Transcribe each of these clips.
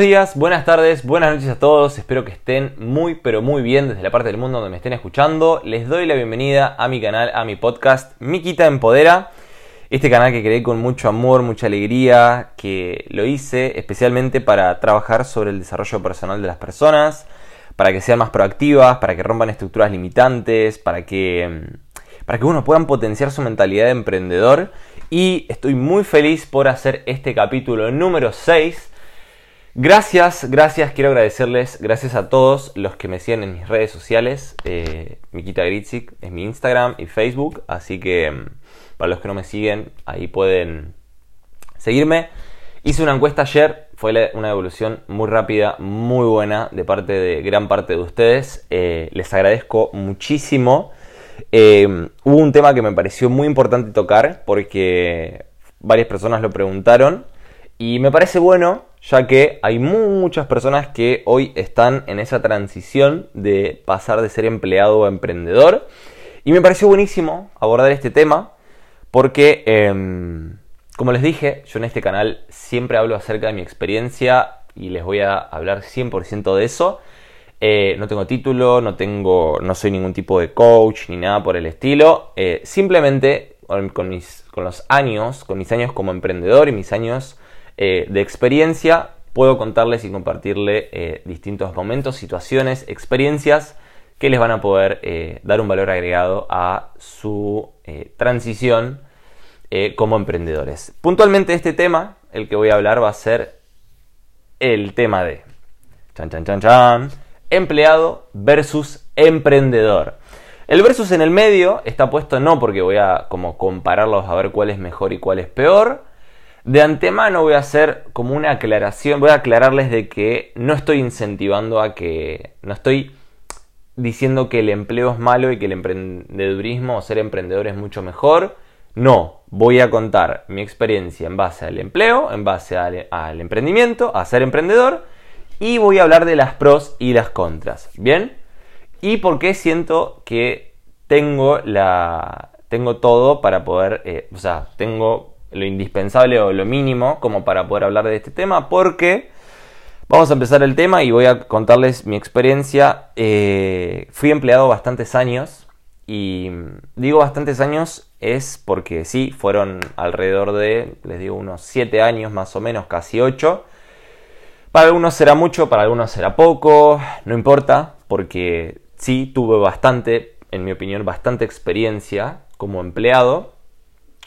Días, buenas tardes, buenas noches a todos. Espero que estén muy, pero muy bien desde la parte del mundo donde me estén escuchando. Les doy la bienvenida a mi canal, a mi podcast, Miquita Empodera. Este canal que creé con mucho amor, mucha alegría, que lo hice especialmente para trabajar sobre el desarrollo personal de las personas, para que sean más proactivas, para que rompan estructuras limitantes, para que, para que uno puedan potenciar su mentalidad de emprendedor. Y estoy muy feliz por hacer este capítulo número 6 Gracias, gracias, quiero agradecerles, gracias a todos los que me siguen en mis redes sociales. Eh, Mikita Gritzik es mi Instagram y Facebook, así que mm, para los que no me siguen, ahí pueden seguirme. Hice una encuesta ayer, fue una evolución muy rápida, muy buena de parte de gran parte de ustedes. Eh, les agradezco muchísimo. Eh, hubo un tema que me pareció muy importante tocar porque varias personas lo preguntaron y me parece bueno ya que hay muchas personas que hoy están en esa transición de pasar de ser empleado a emprendedor. Y me pareció buenísimo abordar este tema porque, em, como les dije, yo en este canal siempre hablo acerca de mi experiencia y les voy a hablar 100% de eso. Eh, no tengo título, no, tengo, no soy ningún tipo de coach ni nada por el estilo. Eh, simplemente con, mis, con los años, con mis años como emprendedor y mis años eh, de experiencia, puedo contarles y compartirle eh, distintos momentos, situaciones, experiencias que les van a poder eh, dar un valor agregado a su transición como emprendedores. Puntualmente este tema, el que voy a hablar va a ser el tema de chan chan chan chan, empleado versus emprendedor. El versus en el medio está puesto no porque voy a como compararlos a ver cuál es mejor y cuál es peor, de antemano voy a hacer como una aclaración, voy a aclararles de que no estoy incentivando a que, no estoy diciendo que el empleo es malo y que el emprendedurismo o ser emprendedor es mucho mejor. No, voy a contar mi experiencia en base al empleo, en base al, emprendimiento, a ser emprendedor y voy a hablar de las pros y las contras. ¿Bien? Y por qué siento que tengo la tengo todo para poder, eh, o sea, tengo lo indispensable o lo mínimo como para poder hablar de este tema porque vamos a empezar el tema y voy a contarles mi experiencia. Eh, fui empleado bastantes años y digo bastantes años es porque sí, fueron alrededor de, les digo, unos 7 años más o menos, casi 8. Para algunos será mucho, para algunos será poco, no importa, porque sí tuve bastante, en mi opinión, bastante experiencia como empleado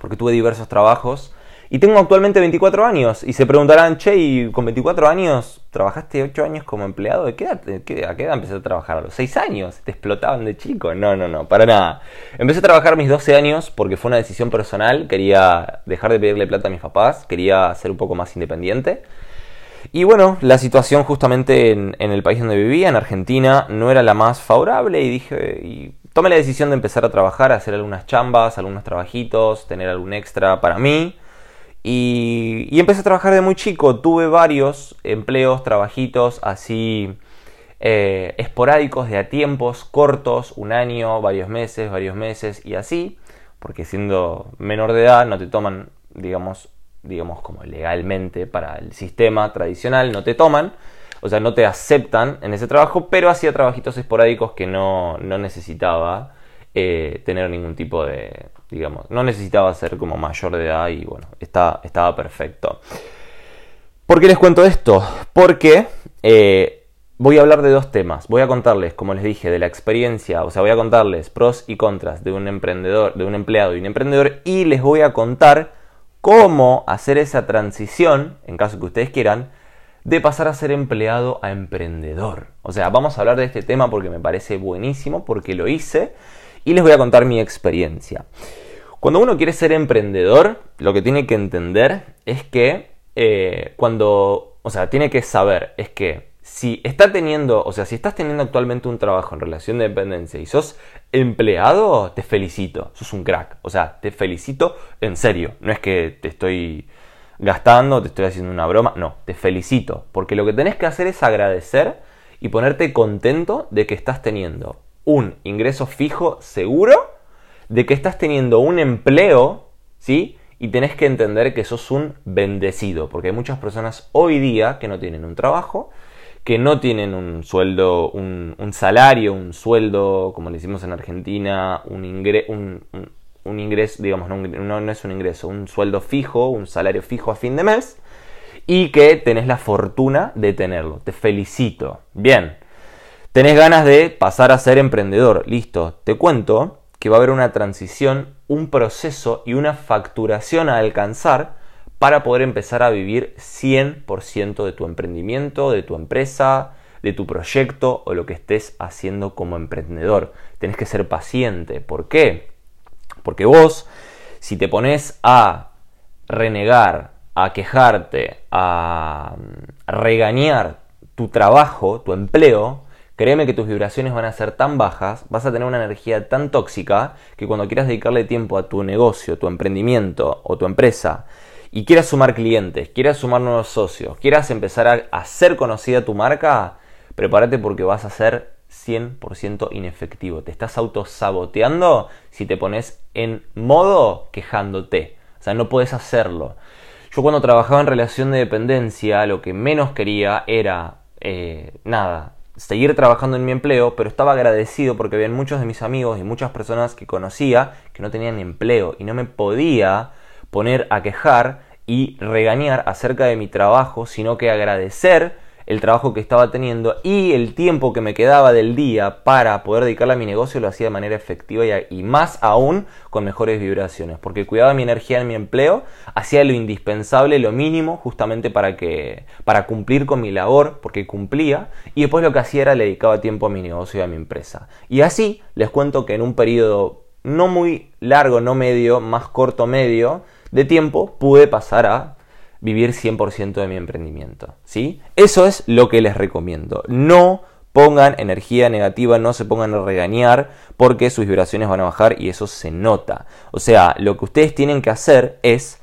porque tuve diversos trabajos. Y tengo actualmente 24 años. Y se preguntarán, che, ¿y con 24 años trabajaste 8 años como empleado? ¿De qué edad, ¿A qué edad empezaste a trabajar? ¿A los 6 años? ¿Te explotaban de chico? No, no, no, para nada. Empecé a trabajar mis 12 años porque fue una decisión personal. Quería dejar de pedirle plata a mis papás. Quería ser un poco más independiente. Y bueno, la situación justamente en, el país donde vivía, en Argentina, no era la más favorable. Y dije, tomé la decisión de empezar a trabajar, a hacer algunas chambas, algunos trabajitos, tener algún extra para mí. Y, empecé a trabajar de muy chico. Tuve varios empleos, trabajitos así eh, esporádicos de a tiempos cortos, un año, varios meses, varios meses y así. Porque siendo menor de edad no te toman, digamos, digamos como legalmente para el sistema tradicional, no te toman o sea, no te aceptan en ese trabajo, pero hacía trabajitos esporádicos que no, necesitaba eh, tener ningún tipo de, digamos, no necesitaba ser como mayor de edad y bueno, estaba perfecto. ¿Por qué les cuento esto? Porque eh, voy a hablar de dos temas. Voy a contarles, como les dije, de la experiencia, o sea, voy a contarles pros y contras de un emprendedor, de un empleado y un emprendedor, y les voy a contar cómo hacer esa transición, en caso que ustedes quieran, de pasar a ser empleado a emprendedor. O sea, vamos a hablar de este tema porque me parece buenísimo, porque lo hice y les voy a contar mi experiencia. Cuando uno quiere ser emprendedor, lo que tiene que entender es que eh, cuando, o sea, tiene que saber, es que si está teniendo, o sea, si estás teniendo actualmente un trabajo en relación de dependencia y sos empleado, te felicito, sos un crack. O sea, te felicito en serio. No es que te estoy gastando, te estoy haciendo una broma. No, te felicito, porque lo que tenés que hacer es agradecer y ponerte contento de que estás teniendo un ingreso fijo seguro, de que estás teniendo un empleo, ¿sí? y tenés que entender que sos un bendecido, porque hay muchas personas hoy día que no tienen un trabajo, que no tienen un sueldo, un, salario, un sueldo, como le decimos en Argentina, un, un, ingreso, digamos, no, no, es un ingreso, un sueldo fijo, un salario fijo a fin de mes, y que tenés la fortuna de tenerlo. Te felicito. Bien, tenés ganas de pasar a ser emprendedor. Listo, te cuento que va a haber una transición, un proceso y una facturación a alcanzar para poder empezar a vivir 100% de tu emprendimiento, de tu empresa, de tu proyecto o lo que estés haciendo como emprendedor. Tenés que ser paciente. ¿Por qué? Porque vos, si te pones a renegar, a quejarte, a regañar tu trabajo, tu empleo, Créeme que tus vibraciones van a ser tan bajas, vas a tener una energía tan tóxica que cuando quieras dedicarle tiempo a tu negocio, tu emprendimiento o tu empresa y quieras sumar clientes, quieras sumar nuevos socios, quieras empezar a hacer conocida tu marca, prepárate porque vas a ser 100% inefectivo. Te estás autosaboteando si te pones en modo quejándote. O sea, no puedes hacerlo. Yo cuando trabajaba en relación de dependencia, lo que menos quería era, eh, nada, seguir trabajando en mi empleo, pero estaba agradecido porque había muchos de mis amigos y muchas personas que conocía que no tenían empleo y no me podía poner a quejar y regañar acerca de mi trabajo, sino que agradecer el trabajo que estaba teniendo y el tiempo que me quedaba del día para poder dedicarle a mi negocio lo hacía de manera efectiva y, más aún con mejores vibraciones, porque cuidaba mi energía en mi empleo, hacía lo indispensable, lo mínimo, justamente para que para cumplir con mi labor, porque cumplía, y después lo que hacía era le dedicaba tiempo a mi negocio y a mi empresa. Y así les cuento que en un periodo no muy largo, no medio, más corto medio de tiempo, pude pasar a vivir 100% de mi emprendimiento. ¿sí? Eso es lo que les recomiendo. No pongan energía negativa, no se pongan a regañar porque sus vibraciones van a bajar y eso se nota. O sea, lo que ustedes tienen que hacer es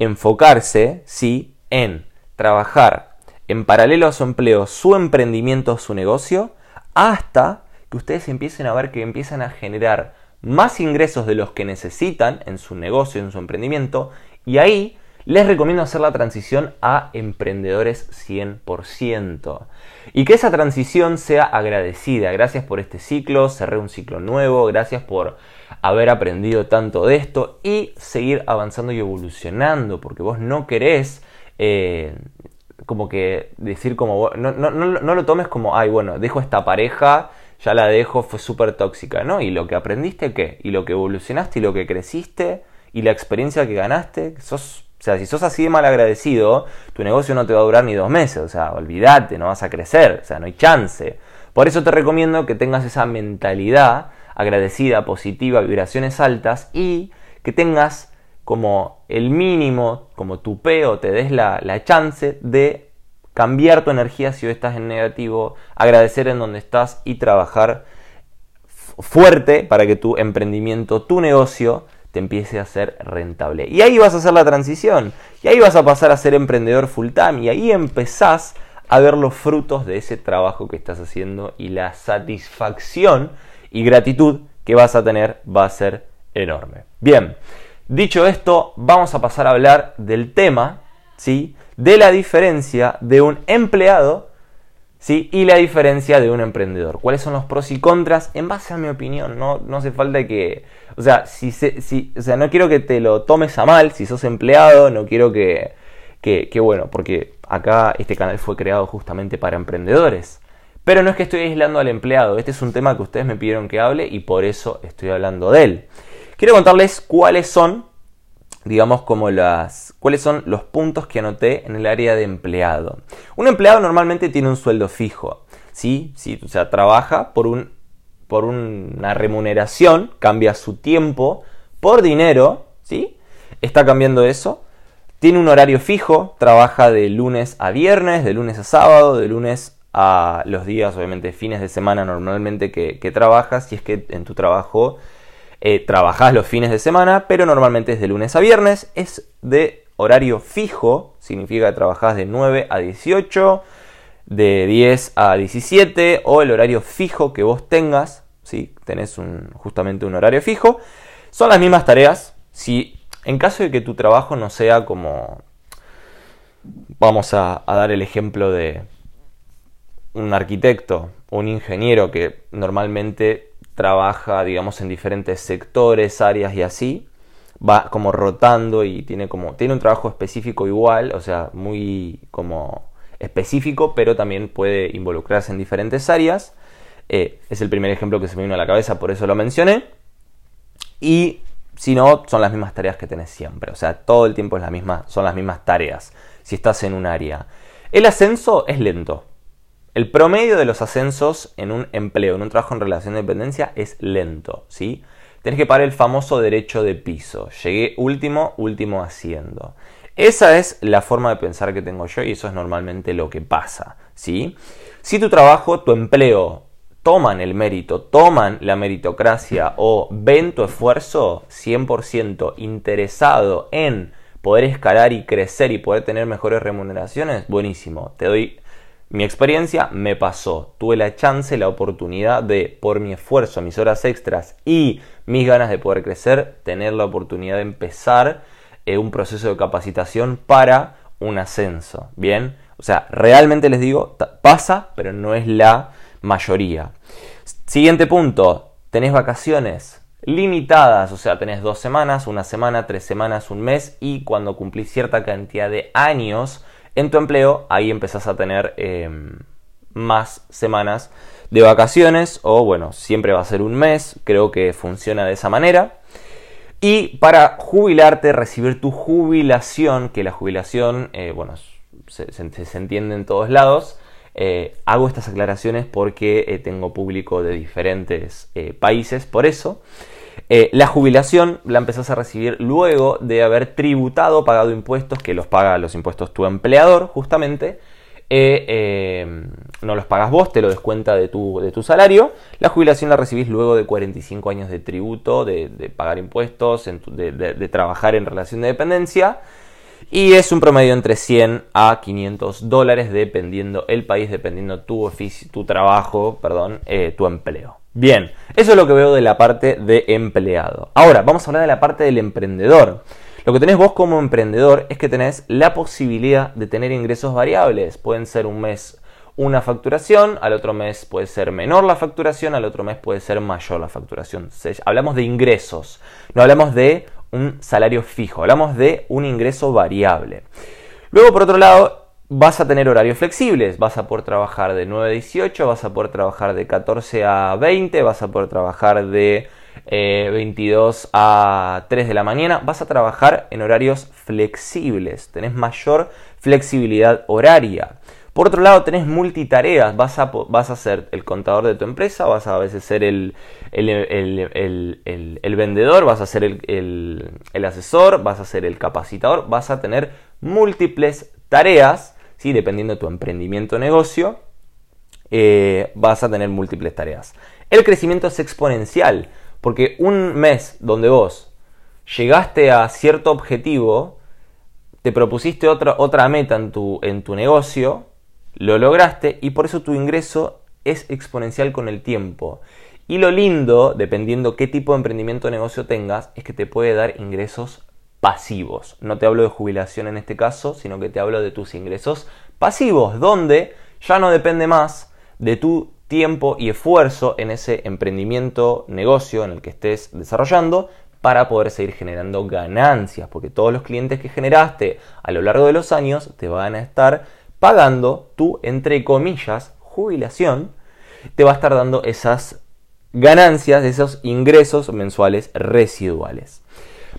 enfocarse, ¿sí? En trabajar en paralelo a su empleo, su emprendimiento, su negocio, hasta que ustedes empiecen a ver que empiezan a generar más ingresos de los que necesitan en su negocio, en su emprendimiento, y ahí les recomiendo hacer la transición a emprendedores 100%. Y que esa transición sea agradecida. Gracias por este ciclo, cerré un ciclo nuevo, gracias por haber aprendido tanto de esto y seguir avanzando y evolucionando, porque vos no querés eh, como que decir como, no, no, no, lo tomes como, ay, bueno, dejo esta pareja, ya la dejo, fue súper tóxica, ¿no? Y lo que aprendiste, ¿qué? Y lo que evolucionaste y lo que creciste y la experiencia que ganaste, sos o sea, si sos así de mal agradecido, tu negocio no te va a durar ni dos meses. O sea, olvídate, no vas a crecer. O sea, no hay chance. Por eso te recomiendo que tengas esa mentalidad agradecida, positiva, vibraciones altas y que tengas como el mínimo, como tu peo, te des la, la chance de cambiar tu energía si hoy estás en negativo, agradecer en donde estás y trabajar fuerte para que tu emprendimiento, tu negocio, te empiece a ser rentable. Y ahí vas a hacer la transición. Y ahí vas a pasar a ser emprendedor full time. Y ahí empezás a ver los frutos de ese trabajo que estás haciendo y la satisfacción y gratitud que vas a tener va a ser enorme. Bien, dicho esto, vamos a pasar a hablar del tema, ¿sí? De la diferencia de un empleado ¿sí? Y la diferencia de un emprendedor. ¿Cuáles son los pros y contras? En base a mi opinión, no, no hace falta que... O sea, si, si, o sea, no quiero que te lo tomes a mal si sos empleado, no quiero que, que, que, bueno, porque acá este canal fue creado justamente para emprendedores. Pero no es que estoy aislando al empleado, este es un tema que ustedes me pidieron que hable y por eso estoy hablando de él. Quiero contarles cuáles son digamos, como las, cuáles son los puntos que anoté en el área de empleado. Un empleado normalmente tiene un sueldo fijo, ¿sí? ¿Sí? O sea, trabaja por, un, por una remuneración, cambia su tiempo por dinero, ¿sí? Está cambiando eso. Tiene un horario fijo, trabaja de lunes a viernes, de lunes a sábado, de lunes a los días, obviamente, fines de semana normalmente que, que trabajas, si es que en tu trabajo eh, trabajás los fines de semana, pero normalmente es de lunes a viernes, es de horario fijo, significa que trabajás de 9 a 18, de 10 a 17 o el horario fijo que vos tengas, si tenés un, justamente un horario fijo, son las mismas tareas, si en caso de que tu trabajo no sea como, vamos a, dar el ejemplo de un arquitecto un ingeniero que normalmente trabaja, digamos, en diferentes sectores, áreas y así, va como rotando y tiene como, tiene un trabajo específico igual, o sea, muy como específico, pero también puede involucrarse en diferentes áreas. Eh, es el primer ejemplo que se me vino a la cabeza, por eso lo mencioné. Y si no, son las mismas tareas que tenés siempre. O sea, todo el tiempo es la misma, son las mismas tareas si estás en un área. El ascenso es lento. El promedio de los ascensos en un empleo, en un trabajo en relación de dependencia, es lento. ¿sí? Tenés que pagar el famoso derecho de piso. Llegué último, último haciendo. Esa es la forma de pensar que tengo yo y eso es normalmente lo que pasa. ¿sí? Si tu trabajo, tu empleo toman el mérito, toman la meritocracia o ven tu esfuerzo 100% interesado en poder escalar y crecer y poder tener mejores remuneraciones, buenísimo. Te doy mi experiencia, me pasó. Tuve la chance, la oportunidad de, por mi esfuerzo, mis horas extras y mis ganas de poder crecer, tener la oportunidad de empezar eh, un proceso de capacitación para un ascenso. Bien, o sea, realmente les digo, pasa, pero no es la mayoría. Siguiente punto, tenés vacaciones limitadas, o sea, tenés dos semanas, una semana, tres semanas, un mes y cuando cumplís cierta cantidad de años en tu empleo, ahí empezás a tener em, más semanas de vacaciones o bueno, siempre va a ser un mes, creo que funciona de esa manera. Y para jubilarte, recibir tu jubilación, que la jubilación, eh, bueno, se, entiende en todos lados, eh, hago estas aclaraciones porque eh, tengo público de diferentes eh, países, por eso. La jubilación la empezás a recibir luego de haber tributado, pagado impuestos, que los paga los impuestos tu empleador, justamente. no los pagas vos, te lo descuenta de tu, de tu salario. La jubilación la recibís luego de 45 años de tributo, de, pagar impuestos, de trabajar en relación de dependencia. Y es un promedio entre 100 a 500 dólares dependiendo el país, dependiendo tu, oficio, tu trabajo, perdón, eh, tu empleo. Bien, eso es lo que veo de la parte de empleado. Ahora, vamos a hablar de la parte del emprendedor. Lo que tenés vos como emprendedor es que tenés la posibilidad de tener ingresos variables. Pueden ser un mes una facturación, al otro mes puede ser menor la facturación, al otro mes puede ser mayor la facturación. Hablamos de ingresos, no hablamos de un salario fijo, hablamos de un ingreso variable. Luego, por otro lado, vas a tener horarios flexibles, vas a poder trabajar de 9 a 18, vas a poder trabajar de 14 a 20, vas a poder trabajar de 22 eh, a 3 de la mañana, vas a trabajar en horarios flexibles, tenés mayor flexibilidad horaria. Por otro lado, tenés multitareas, vas a, vas a ser el contador de tu empresa, vas a, a veces ser el, el, vendedor, vas a ser el, asesor, vas a ser el capacitador, vas a tener múltiples tareas, dependiendo de tu emprendimiento o negocio, eh, vas a tener múltiples tareas. El crecimiento es exponencial, porque un mes donde vos llegaste a cierto objetivo, te propusiste otra, otra meta en tu, en tu negocio, lo lograste y por eso tu ingreso es exponencial con el tiempo. Y lo lindo, dependiendo qué tipo de emprendimiento o negocio tengas, es que te puede dar ingresos pasivos. No te hablo de jubilación en este caso, sino que te hablo de tus ingresos pasivos, donde ya no depende más de tu tiempo y esfuerzo en ese emprendimiento, negocio en el que estés desarrollando para poder seguir generando ganancias, porque todos los clientes que generaste a lo largo de los años te van a estar pagando tu, entre comillas, jubilación, te va a estar dando esas ganancias, esos ingresos mensuales residuales.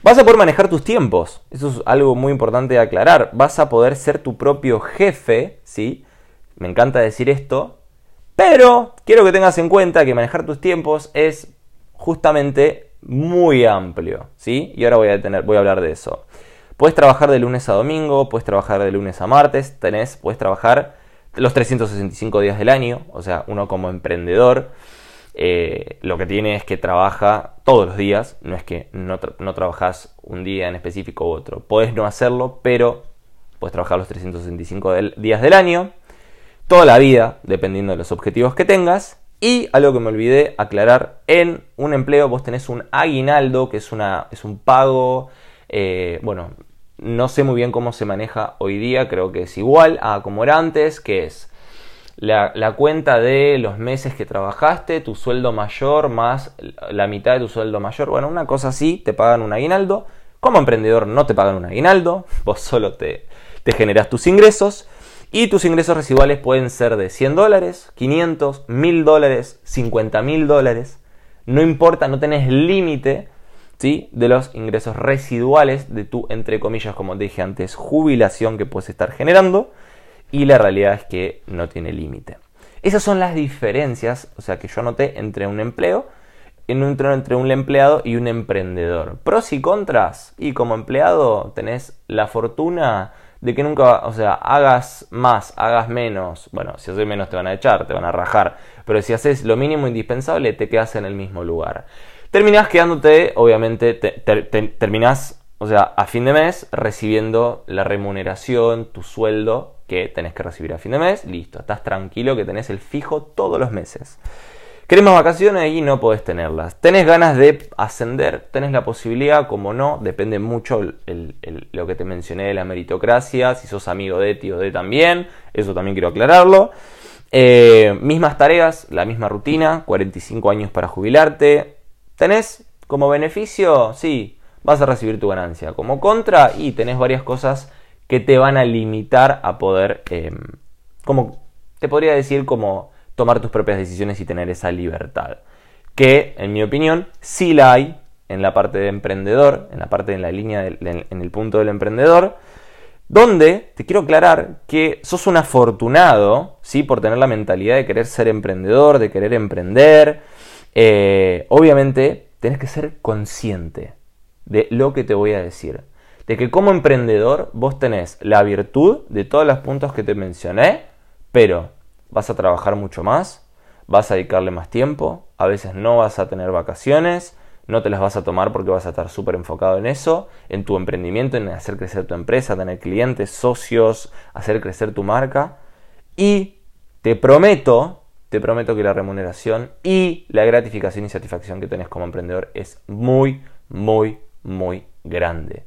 Vas a poder manejar tus tiempos, eso es algo muy importante de aclarar. Vas a poder ser tu propio jefe, ¿sí? Me encanta decir esto, pero quiero que tengas en cuenta que manejar tus tiempos es justamente muy amplio, ¿sí? Y ahora voy a, tener, voy a hablar de eso. Puedes trabajar de lunes a domingo, puedes trabajar de lunes a martes, tenés, puedes trabajar los 365 días del año, o sea, uno como emprendedor eh, lo que tiene es que trabaja todos los días, no es que no, trabajas un día en específico u otro, puedes no hacerlo, pero puedes trabajar los 365 días del año, toda la vida, dependiendo de los objetivos que tengas, y algo que me olvidé aclarar, en un empleo vos tenés un aguinaldo, que es, una, es un pago Eh, bueno, no sé muy bien cómo se maneja hoy día, creo que es igual a como era antes, que es la, cuenta de los meses que trabajaste, tu sueldo mayor más la mitad de tu sueldo mayor. Bueno, una cosa así, te pagan un aguinaldo. Como emprendedor no te pagan un aguinaldo, vos solo te, te generas tus ingresos. Y tus ingresos residuales pueden ser de 100 dólares, 500, 1000 dólares, 50 mil dólares. No importa, no tenés límite ¿sí? de los ingresos residuales de tu, entre comillas, como dije antes, jubilación que puedes estar generando. Y la realidad es que no tiene límite. Esas son las diferencias, o sea, que yo noté entre un empleo, entre un empleado y un emprendedor. Pros y contras. Y como empleado tenés la fortuna de que nunca, o sea, hagas más, hagas menos. Bueno, si haces menos te van a echar, te van a rajar. Pero si haces lo mínimo indispensable, te quedas en el mismo lugar. Terminás quedándote, obviamente, terminás, o sea, a fin de mes recibiendo la remuneración, tu sueldo que tenés que recibir a fin de mes. Listo, estás tranquilo que tenés el fijo todos los meses. ¿Querés más vacaciones? Y no podés tenerlas. ¿Tenés ganas de ascender? ¿Tenés la posibilidad? Como no, depende mucho lo que te mencioné de la meritocracia. Si sos amigo de ti o de también, eso también quiero aclararlo. Eh, mismas tareas, la misma rutina, 45 años para jubilarte. ¿Tenés como beneficio? Sí, vas a recibir tu ganancia. Como contra, y tenés varias cosas que te van a limitar a poder, em, como te podría decir, como tomar tus propias decisiones y tener esa libertad. Que, en mi opinión, sí la hay en la parte de emprendedor, en la parte de la línea, en el punto del emprendedor, donde te quiero aclarar que sos un afortunado, ¿sí? Por tener la mentalidad de querer ser emprendedor, de querer emprender. Eh, obviamente, tenés que ser consciente de lo que te voy a decir. De que como emprendedor vos tenés la virtud de todos los puntos que te mencioné, pero vas a trabajar mucho más, vas a dedicarle más tiempo, a veces no vas a tener vacaciones, no te las vas a tomar porque vas a estar súper enfocado en eso, en tu emprendimiento, en hacer crecer tu empresa, tener clientes, socios, hacer crecer tu marca. Y te prometo, te prometo que la remuneración y la gratificación y satisfacción que tenés como emprendedor es muy, muy, muy grande.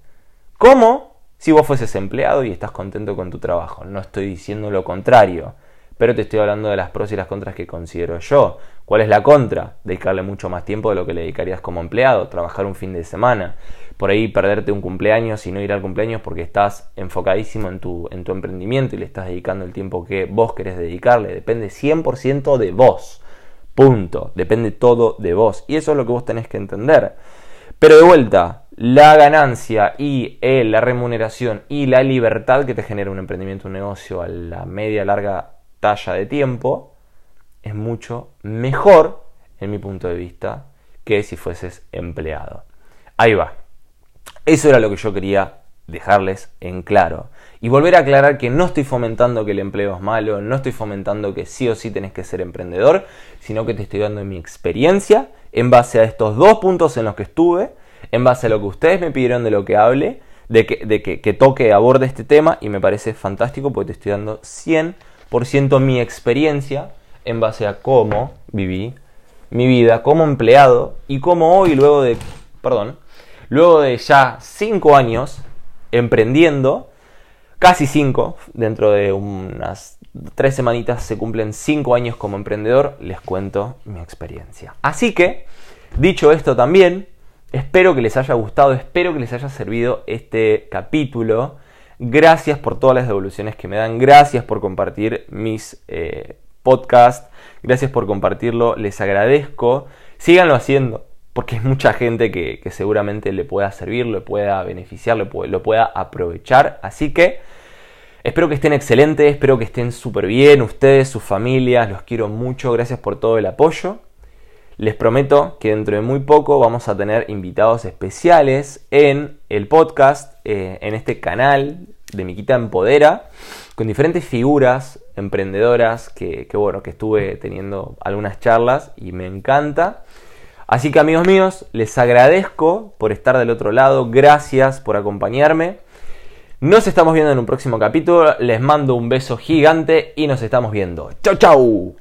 ¿Cómo? Si vos fueses empleado y estás contento con tu trabajo. No estoy diciendo lo contrario pero te estoy hablando de las pros y las contras que considero yo. ¿Cuál es la contra? Dedicarle mucho más tiempo de lo que le dedicarías como empleado, trabajar un fin de semana, por ahí perderte un cumpleaños y no ir al cumpleaños porque estás enfocadísimo en tu, en tu emprendimiento y le estás dedicando el tiempo que vos querés dedicarle. Depende 100% de vos. Punto. Depende todo de vos. Y eso es lo que vos tenés que entender. Pero de vuelta, la ganancia y eh, la remuneración y la libertad que te genera un emprendimiento, un negocio a la media, larga talla de tiempo es mucho mejor, en mi punto de vista, que si fueses empleado. Ahí va. Eso era lo que yo quería dejarles en claro. Y volver a aclarar que no estoy fomentando que el empleo es malo, no estoy fomentando que sí o sí tenés que ser emprendedor, sino que te estoy dando mi experiencia en base a estos dos puntos en los que estuve, en base a lo que ustedes me pidieron de lo que hable, de que, de que, que toque, aborde este tema y me parece fantástico porque te estoy dando 100 por ciento mi experiencia en base a cómo viví mi vida como empleado y cómo hoy, luego de, perdón, luego de ya cinco años emprendiendo, casi cinco, dentro de unas tres semanitas se cumplen cinco años como emprendedor, les cuento mi experiencia. Así que, dicho esto también, espero que les haya gustado, espero que les haya servido este capítulo Gracias por todas las devoluciones que me dan. Gracias por compartir mis eh, podcasts. Gracias por compartirlo. Les agradezco. Síganlo haciendo. Porque hay mucha gente que, seguramente le pueda servir, le pueda beneficiar, lo, lo pueda aprovechar. Así que espero que estén excelentes, espero que estén súper bien. Ustedes, sus familias, los quiero mucho. Gracias por todo el apoyo. Les prometo que dentro de muy poco vamos a tener invitados especiales en el podcast, eh, en este canal de Miquita Empodera, con diferentes figuras emprendedoras que, que, bueno, que estuve teniendo algunas charlas y me encanta. Así que amigos míos, les agradezco por estar del otro lado, gracias por acompañarme. Nos estamos viendo en un próximo capítulo, les mando un beso gigante y nos estamos viendo. ¡Chau, chau!